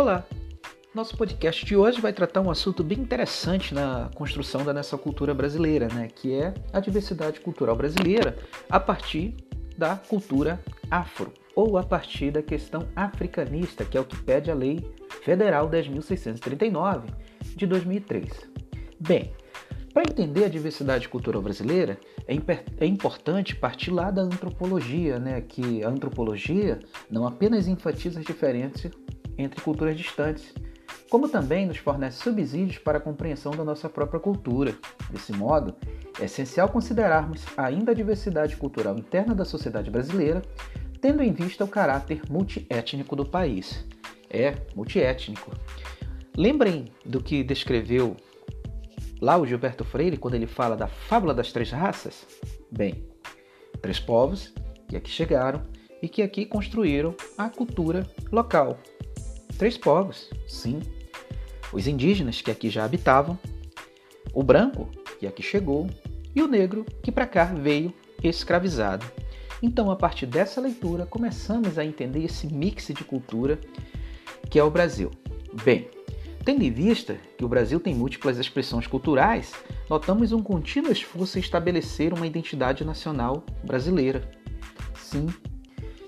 Olá! Nosso podcast de hoje vai tratar um assunto bem interessante na construção da nossa cultura brasileira, né? que é a diversidade cultural brasileira a partir da cultura afro, ou a partir da questão africanista, que é o que pede a Lei Federal 10.639 de 2003. Bem, para entender a diversidade cultural brasileira, é, é, importante partir lá da antropologia, né? que a antropologia não apenas enfatiza as diferenças entre culturas distantes, como também nos fornece subsídios para a compreensão da nossa própria cultura. Desse modo, é essencial considerarmos ainda a diversidade cultural interna da sociedade brasileira, tendo em vista o caráter multiétnico do país. É, multiétnico. Lembrem do que descreveu lá o Gilberto Freire quando ele fala da fábula das três raças? Bem, três povos que aqui chegaram e que aqui construíram a cultura local. Três povos, sim. Os indígenas que aqui já habitavam, o branco que aqui chegou e o negro que para cá veio escravizado. Então, a partir dessa leitura, começamos a entender esse mix de cultura que é o Brasil. Bem, Tendo em vista que o Brasil tem múltiplas expressões culturais, notamos um contínuo esforço em estabelecer uma identidade nacional brasileira. Sim,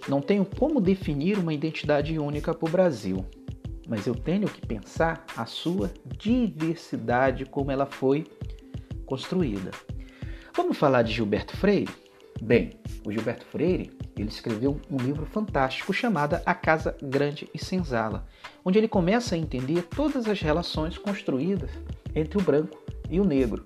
não tenho como definir uma identidade única para o Brasil, mas eu tenho que pensar a sua diversidade, como ela foi construída. Vamos falar de Gilberto Freire? Bem, o Gilberto Freire ele escreveu um livro fantástico chamado A Casa Grande e Senzala, onde ele começa a entender todas as relações construídas entre o branco e o negro.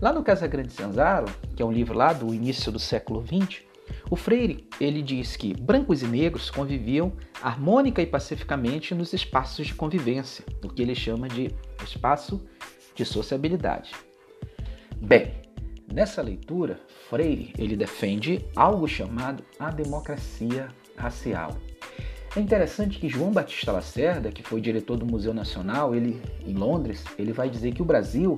Lá no Casa Grande e Senzala, que é um livro lá do início do século XX, o Freire ele diz que brancos e negros conviviam harmônica e pacificamente nos espaços de convivência, o que ele chama de espaço de sociabilidade. Bem, Nessa leitura, Freire ele defende algo chamado a democracia racial. É interessante que João Batista Lacerda, que foi diretor do Museu Nacional, ele em Londres, ele vai dizer que o Brasil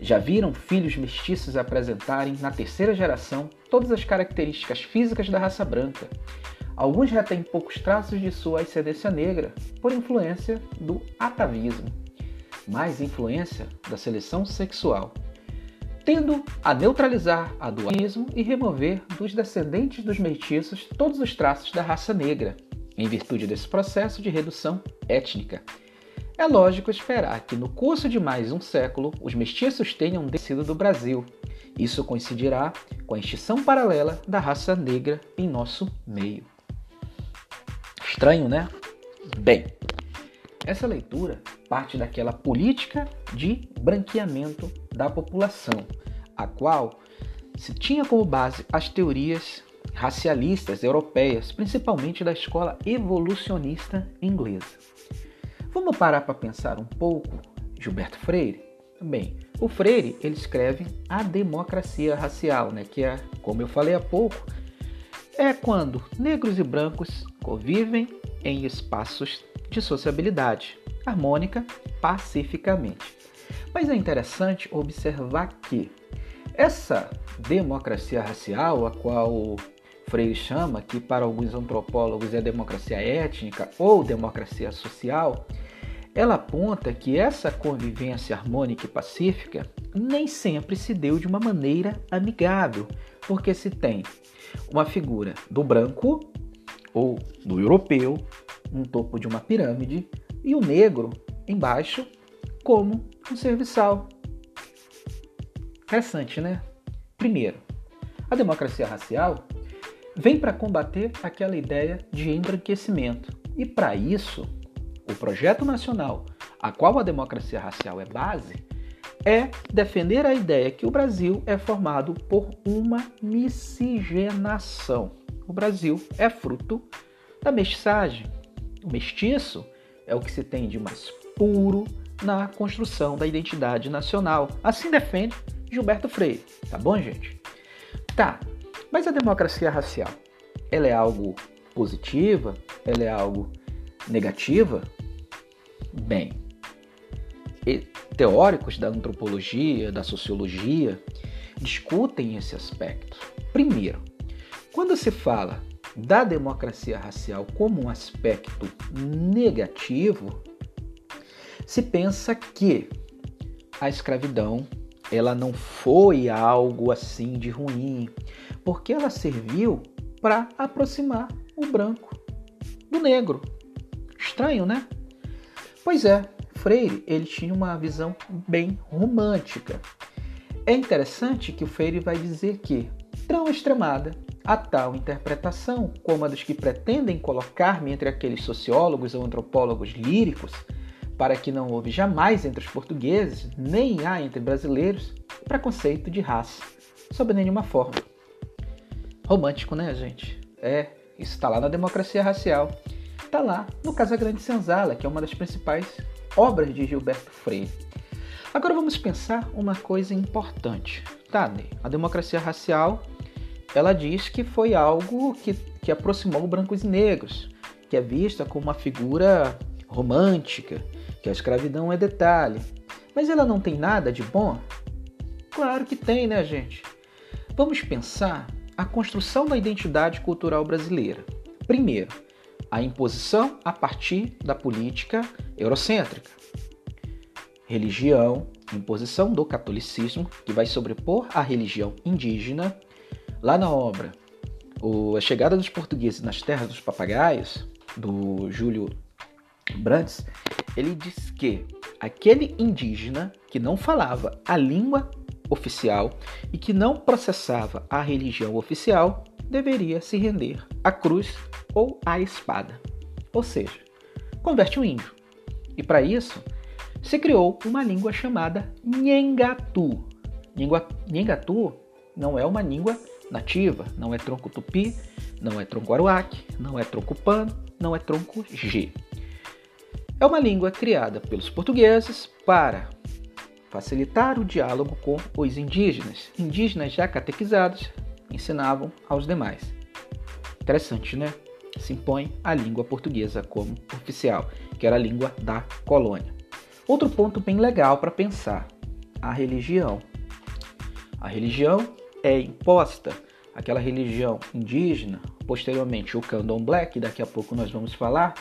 já viram filhos mestiços apresentarem na terceira geração todas as características físicas da raça branca. Alguns já têm poucos traços de sua ascendência negra, por influência do atavismo, mais influência da seleção sexual tendo a neutralizar a dualismo e remover dos descendentes dos mestiços todos os traços da raça negra, em virtude desse processo de redução étnica. É lógico esperar que no curso de mais um século os mestiços tenham descido do Brasil. Isso coincidirá com a extinção paralela da raça negra em nosso meio. Estranho, né? Bem, essa leitura parte daquela política de branqueamento da população, a qual se tinha como base as teorias racialistas europeias, principalmente da escola evolucionista inglesa. Vamos parar para pensar um pouco Gilberto Freire? Bem, o Freire ele escreve a democracia racial, né, que é, como eu falei há pouco, é quando negros e brancos convivem em espaços de sociabilidade harmônica pacificamente. Mas é interessante observar que essa democracia racial, a qual Freire chama, que para alguns antropólogos é democracia étnica ou democracia social, ela aponta que essa convivência harmônica e pacífica nem sempre se deu de uma maneira amigável, porque se tem uma figura do branco ou do europeu no topo de uma pirâmide e o negro embaixo como um serviçal. Interessante, né? Primeiro, a democracia racial vem para combater aquela ideia de embranquecimento. E para isso, o projeto nacional, a qual a democracia racial é base, é defender a ideia que o Brasil é formado por uma miscigenação. O Brasil é fruto da mestiçagem. O mestiço é o que se tem de mais puro na construção da identidade nacional. Assim defende Gilberto Freire, tá bom, gente? Tá, mas a democracia racial, ela é algo positiva? Ela é algo negativa? Bem, teóricos da antropologia, da sociologia, discutem esse aspecto. Primeiro, quando se fala da democracia racial como um aspecto negativo, se pensa que a escravidão ela não foi algo assim de ruim, porque ela serviu para aproximar o branco do negro. Estranho, né? Pois é, Freire ele tinha uma visão bem romântica. É interessante que o Freire vai dizer que, tão extremada, a tal interpretação, como a dos que pretendem colocar-me entre aqueles sociólogos ou antropólogos líricos, para que não houve jamais entre os portugueses, nem há entre brasileiros, preconceito de raça, sob nenhuma forma. Romântico, né, gente? É, isso está lá na Democracia Racial. Está lá no Casa Grande Senzala, que é uma das principais obras de Gilberto Freire. Agora vamos pensar uma coisa importante. Tá, a democracia racial, ela diz que foi algo que, que aproximou brancos e negros, que é vista como uma figura romântica, que a escravidão é detalhe. Mas ela não tem nada de bom? Claro que tem, né, gente? Vamos pensar a construção da identidade cultural brasileira. Primeiro, a imposição a partir da política eurocêntrica. Religião, imposição do catolicismo, que vai sobrepor a religião indígena. Lá na obra, A Chegada dos Portugueses nas Terras dos Papagaios, do Júlio Brandes, ele diz que aquele indígena que não falava a língua oficial e que não processava a religião oficial deveria se render à cruz ou à espada. Ou seja, converte o índio. E para isso, se criou uma língua chamada Nhengatu. Nhengatu não é uma língua nativa, não é tronco tupi, não é tronco aruac, não é tronco pano, não é tronco G. É uma língua criada pelos portugueses para facilitar o diálogo com os indígenas. Indígenas já catequizados ensinavam aos demais. Interessante, né? Se impõe a língua portuguesa como oficial, que era a língua da colônia. Outro ponto bem legal para pensar: a religião. A religião é imposta, aquela religião indígena, posteriormente o candomblé, que daqui a pouco nós vamos falar,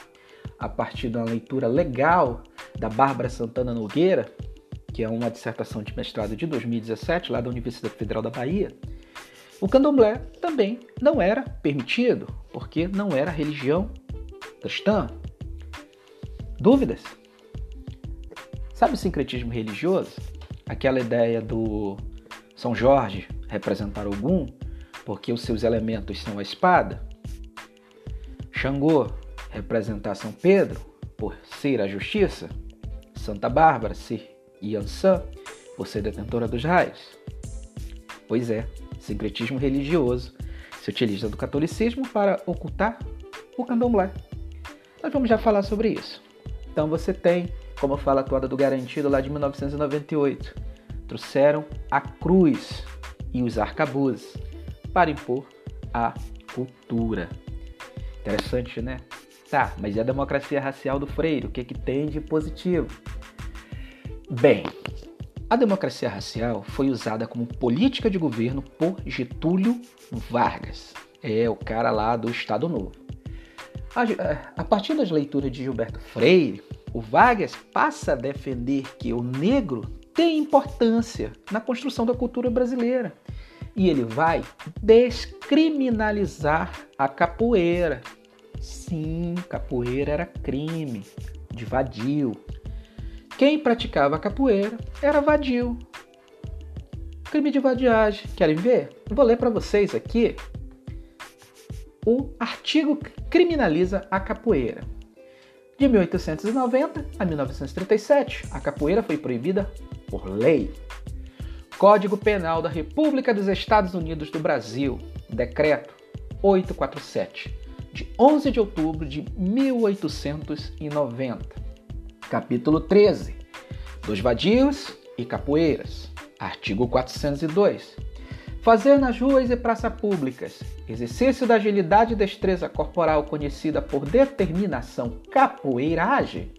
a partir da leitura legal da Bárbara Santana Nogueira, que é uma dissertação de mestrado de 2017, lá da Universidade Federal da Bahia, o candomblé também não era permitido, porque não era religião cristã. Dúvidas? Sabe o sincretismo religioso? Aquela ideia do São Jorge representar algum, porque os seus elementos são a espada? Xangô representar São Pedro, por ser a justiça? Santa Bárbara ser Yansan, por ser detentora dos raios? Pois é, sincretismo religioso se utiliza do catolicismo para ocultar o candomblé. Nós vamos já falar sobre isso. Então você tem, como fala a toada do Garantido lá de 1998, trouxeram a cruz e os arcabuzes para impor a cultura. Interessante, né? Tá, mas e a democracia racial do Freire? O que, que tem de positivo? Bem, a democracia racial foi usada como política de governo por Getúlio Vargas. É o cara lá do Estado Novo. A, a partir das leituras de Gilberto Freire, o Vargas passa a defender que o negro tem importância na construção da cultura brasileira. E ele vai descriminalizar a capoeira. Sim, capoeira era crime de vadio, quem praticava capoeira era vadio. Crime de vadiagem. Querem ver? vou ler para vocês aqui. O artigo que criminaliza a capoeira. De 1890 a 1937, a capoeira foi proibida por lei. Código Penal da República dos Estados Unidos do Brasil, Decreto 847, de 11 de outubro de 1890. Capítulo 13. Dos vadios e capoeiras. Artigo 402. Fazer nas ruas e praças públicas exercício da agilidade e destreza corporal conhecida por determinação capoeiragem.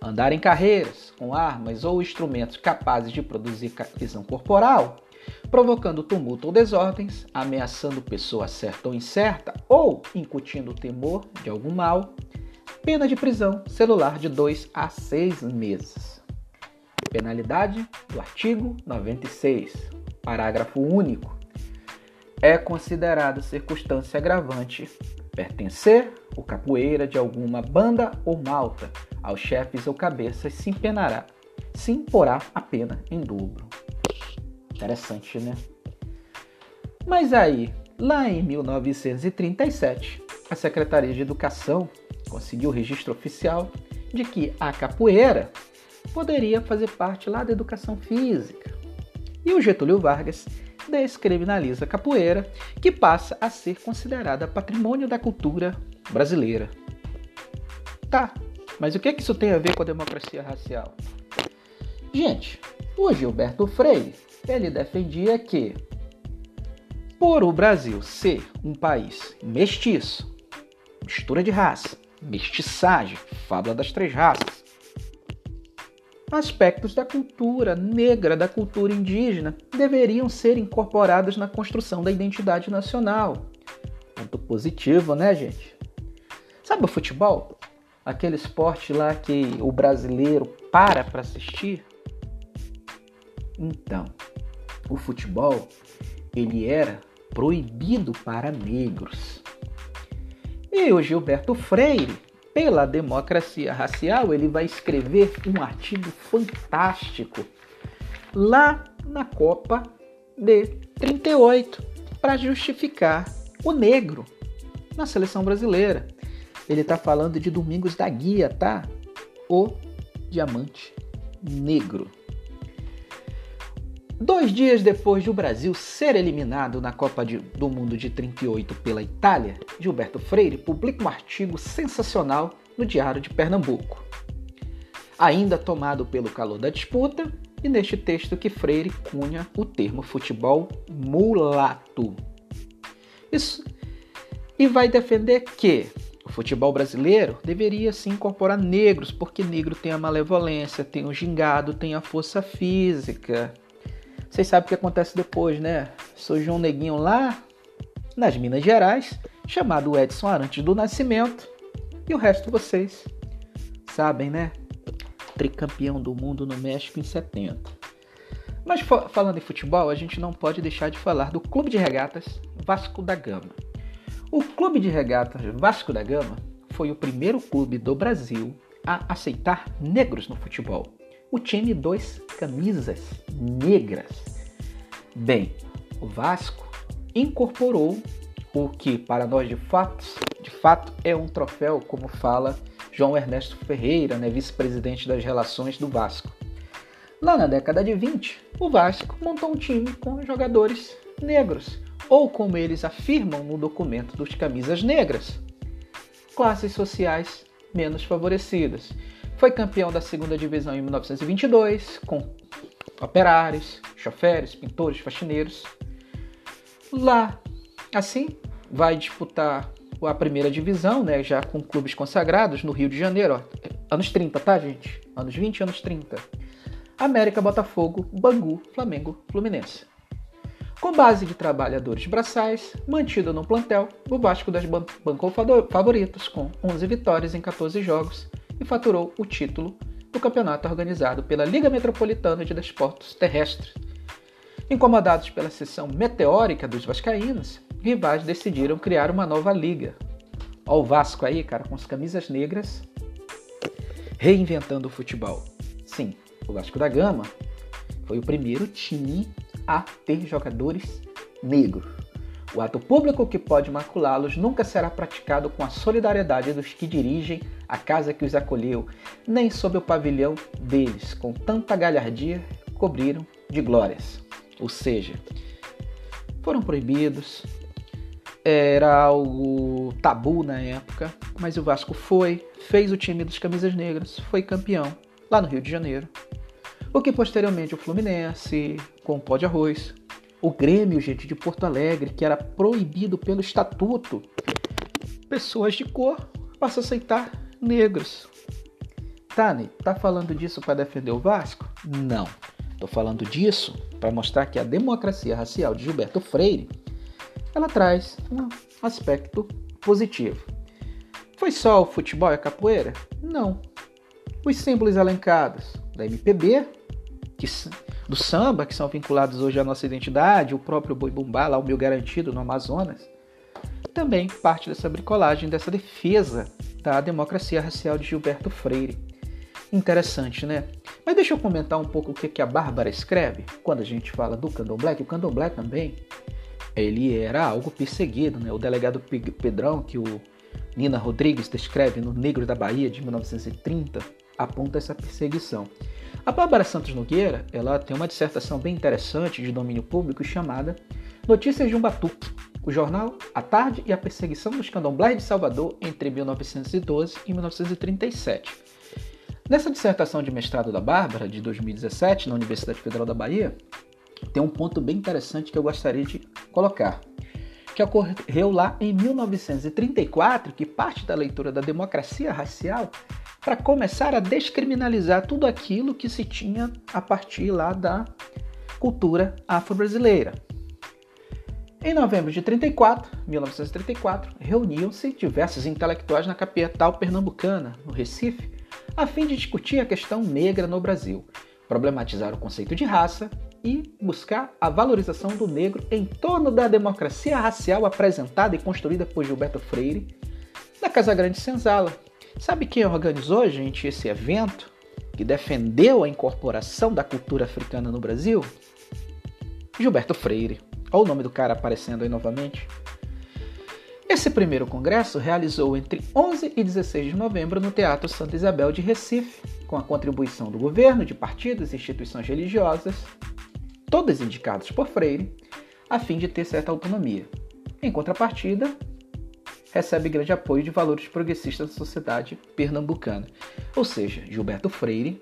Andar em carreiras com armas ou instrumentos capazes de produzir visão corporal, provocando tumulto ou desordens, ameaçando pessoa certa ou incerta ou incutindo temor de algum mal, pena de prisão celular de 2 a 6 meses. Penalidade do artigo 96, parágrafo único. É considerado circunstância agravante pertencer ou capoeira de alguma banda ou malta aos chefes ou cabeças se empenará, se imporá a pena em dobro. Interessante, né? Mas aí, lá em 1937, a Secretaria de Educação conseguiu o registro oficial de que a capoeira poderia fazer parte lá da educação física. E o Getúlio Vargas descriminaliza a capoeira, que passa a ser considerada patrimônio da cultura brasileira. Tá, mas o que, é que isso tem a ver com a democracia racial? Gente, o Gilberto Freire, ele defendia que por o Brasil ser um país mestiço, mistura de raça, mestiçagem, fábula das três raças, aspectos da cultura negra, da cultura indígena, deveriam ser incorporados na construção da identidade nacional. Ponto positivo, né, gente? Sabe o futebol? Aquele esporte lá que o brasileiro para para assistir? Então, o futebol ele era proibido para negros. E o Gilberto Freire pela democracia racial, ele vai escrever um artigo fantástico lá na Copa de 38 para justificar o negro na seleção brasileira. Ele está falando de Domingos da Guia, tá? O diamante negro. Dois dias depois de o Brasil ser eliminado na Copa de, do Mundo de 38 pela Itália, Gilberto Freire publica um artigo sensacional no Diário de Pernambuco. Ainda tomado pelo calor da disputa, e neste texto que Freire cunha o termo futebol mulato. Isso e vai defender que o futebol brasileiro deveria se incorporar negros, porque negro tem a malevolência, tem o gingado, tem a força física, vocês sabem o que acontece depois, né? Surgiu um neguinho lá nas Minas Gerais, chamado Edson Arantes do Nascimento, e o resto vocês sabem, né? Tricampeão do mundo no México em 70. Mas falando em futebol, a gente não pode deixar de falar do Clube de Regatas Vasco da Gama. O Clube de Regatas Vasco da Gama foi o primeiro clube do Brasil a aceitar negros no futebol o time dois camisas negras. Bem, o Vasco incorporou o que para nós de fato, de fato é um troféu, como fala João Ernesto Ferreira, né, vice-presidente das relações do Vasco. Lá na década de 20, o Vasco montou um time com jogadores negros, ou como eles afirmam no documento dos camisas negras, classes sociais menos favorecidas. Foi campeão da segunda divisão em 1922, com operários, choferes, pintores, faxineiros. Lá, assim, vai disputar a primeira divisão, né, já com clubes consagrados no Rio de Janeiro, ó, anos 30, tá, gente? Anos 20, anos 30. América, Botafogo, Bangu, Flamengo, Fluminense. Com base de trabalhadores braçais, mantido no plantel, o Vasco das bancou favoritos com 11 vitórias em 14 jogos e faturou o título do campeonato organizado pela Liga Metropolitana de Desportos Terrestres. Incomodados pela sessão meteórica dos vascaínos, rivais decidiram criar uma nova liga. Ó o Vasco aí, cara, com as camisas negras, reinventando o futebol. Sim, o Vasco da Gama foi o primeiro time a ter jogadores negros. O ato público que pode maculá-los nunca será praticado com a solidariedade dos que dirigem a casa que os acolheu, nem sob o pavilhão deles, com tanta galhardia, cobriram de glórias. Ou seja, foram proibidos, era algo tabu na época, mas o Vasco foi, fez o time dos camisas negras, foi campeão lá no Rio de Janeiro. O que posteriormente o Fluminense, com o pó de arroz, o Grêmio, gente, de Porto Alegre, que era proibido pelo estatuto, pessoas de cor passam a aceitar negros. Tani, tá falando disso para defender o Vasco? Não. Tô falando disso para mostrar que a democracia racial de Gilberto Freire ela traz um aspecto positivo. Foi só o futebol e a capoeira? Não. Os símbolos elencados da MPB, que, do samba, que são vinculados hoje à nossa identidade, o próprio boi bumbá, lá o meu garantido no Amazonas, também parte dessa bricolagem, dessa defesa da democracia racial de Gilberto Freire. Interessante, né? Mas deixa eu comentar um pouco o que a Bárbara escreve quando a gente fala do candomblé, que o candomblé também ele era algo perseguido, né? O delegado Pedrão, que o Nina Rodrigues descreve no Negro da Bahia de 1930, aponta essa perseguição. A Bárbara Santos Nogueira, ela tem uma dissertação bem interessante de domínio público chamada Notícias de um Batuque, o jornal A Tarde e a Perseguição dos Candomblés de Salvador entre 1912 e 1937. Nessa dissertação de mestrado da Bárbara, de 2017, na Universidade Federal da Bahia, tem um ponto bem interessante que eu gostaria de colocar, que ocorreu lá em 1934, que parte da leitura da democracia racial para começar a descriminalizar tudo aquilo que se tinha a partir lá da cultura afro-brasileira. Em novembro de 34, 1934, reuniam-se diversos intelectuais na capital pernambucana, no Recife, a fim de discutir a questão negra no Brasil, problematizar o conceito de raça e buscar a valorização do negro em torno da democracia racial apresentada e construída por Gilberto Freire na Casa Grande Senzala. Sabe quem organizou, gente, esse evento que defendeu a incorporação da cultura africana no Brasil? Gilberto Freire. Olha o nome do cara aparecendo aí novamente. Esse primeiro congresso realizou entre 11 e 16 de novembro no Teatro Santa Isabel de Recife, com a contribuição do governo, de partidos e instituições religiosas, todas indicadas por Freire, a fim de ter certa autonomia. Em contrapartida, recebe grande apoio de valores progressistas da sociedade pernambucana. Ou seja, Gilberto Freire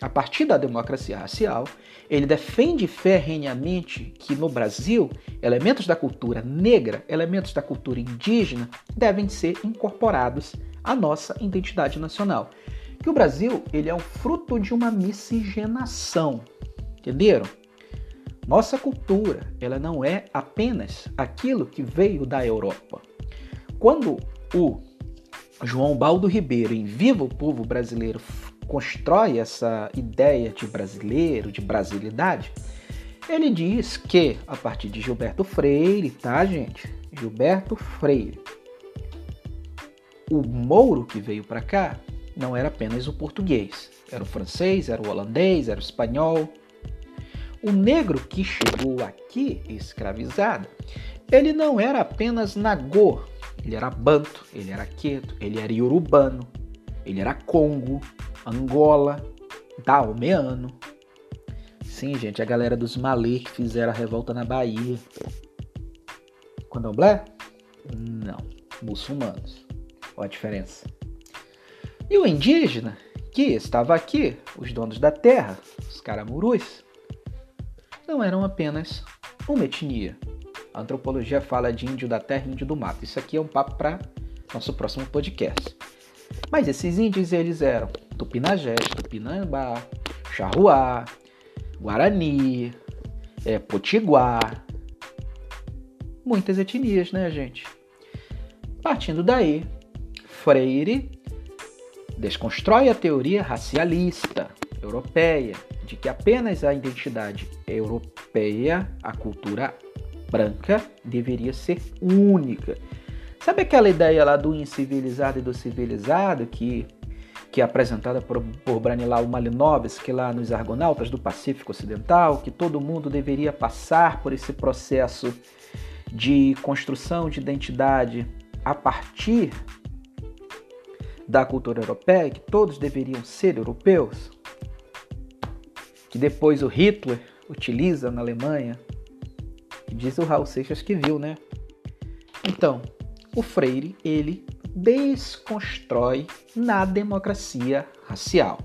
a partir da democracia racial, ele defende ferrenhamente que no Brasil elementos da cultura negra, elementos da cultura indígena devem ser incorporados à nossa identidade nacional. Que o Brasil ele é um fruto de uma miscigenação, entenderam? Nossa cultura ela não é apenas aquilo que veio da Europa. Quando o João Baldo Ribeiro, em Viva o Povo Brasileiro, constrói essa ideia de brasileiro, de brasilidade, ele diz que a partir de Gilberto Freire, tá, gente? Gilberto Freire. O mouro que veio para cá não era apenas o português, era o francês, era o holandês, era o espanhol. O negro que chegou aqui escravizado, ele não era apenas nagô, ele era banto, ele era queto, ele era iorubano, ele era congo, Angola, Dalmeano. Sim, gente, a galera dos Malê que fizeram a revolta na Bahia. Candomblé? Não, muçulmanos. Olha a diferença. E o indígena, que estava aqui, os donos da terra, os caramurus, não eram apenas uma etnia. A antropologia fala de índio da terra e índio do mato. Isso aqui é um papo para nosso próximo podcast. Mas esses índios, eles eram Tupinagés, Tupinambá, Charruá, Guarani, é, Potiguar. Muitas etnias, né, gente? Partindo daí, Freire desconstrói a teoria racialista europeia de que apenas a identidade europeia, a cultura branca, deveria ser única. Sabe aquela ideia lá do incivilizado e do civilizado que, que é apresentada por, por Branislaw Malinovski lá nos Argonautas do Pacífico Ocidental, que todo mundo deveria passar por esse processo de construção de identidade a partir da cultura europeia, que todos deveriam ser europeus, que depois o Hitler utiliza na Alemanha, diz o Raul Seixas que viu, né? Então, o Freire ele desconstrói na democracia racial.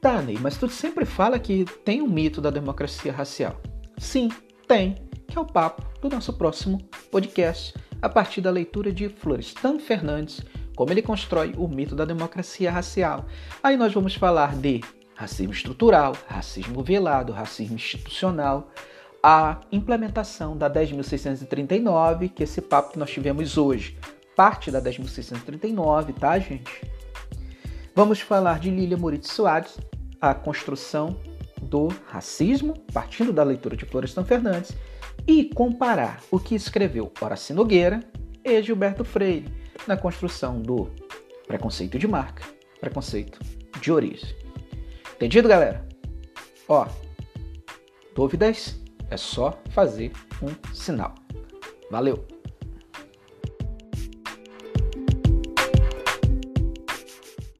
Tá, Ney, mas tu sempre fala que tem um mito da democracia racial. Sim, tem, que é o papo do nosso próximo podcast, a partir da leitura de Florestan Fernandes, como ele constrói o mito da democracia racial. Aí nós vamos falar de racismo estrutural, racismo velado, racismo institucional, a implementação da 10.639, que é esse papo que nós tivemos hoje, parte da 10.639, tá, gente? Vamos falar de Lilia Moritz Soares, a construção do racismo, partindo da leitura de Florestan Fernandes, e comparar o que escreveu Horaci Nogueira e Gilberto Freire na construção do preconceito de marca, preconceito de origem. Entendido, galera? Ó, dúvidas? É só fazer um sinal. Valeu!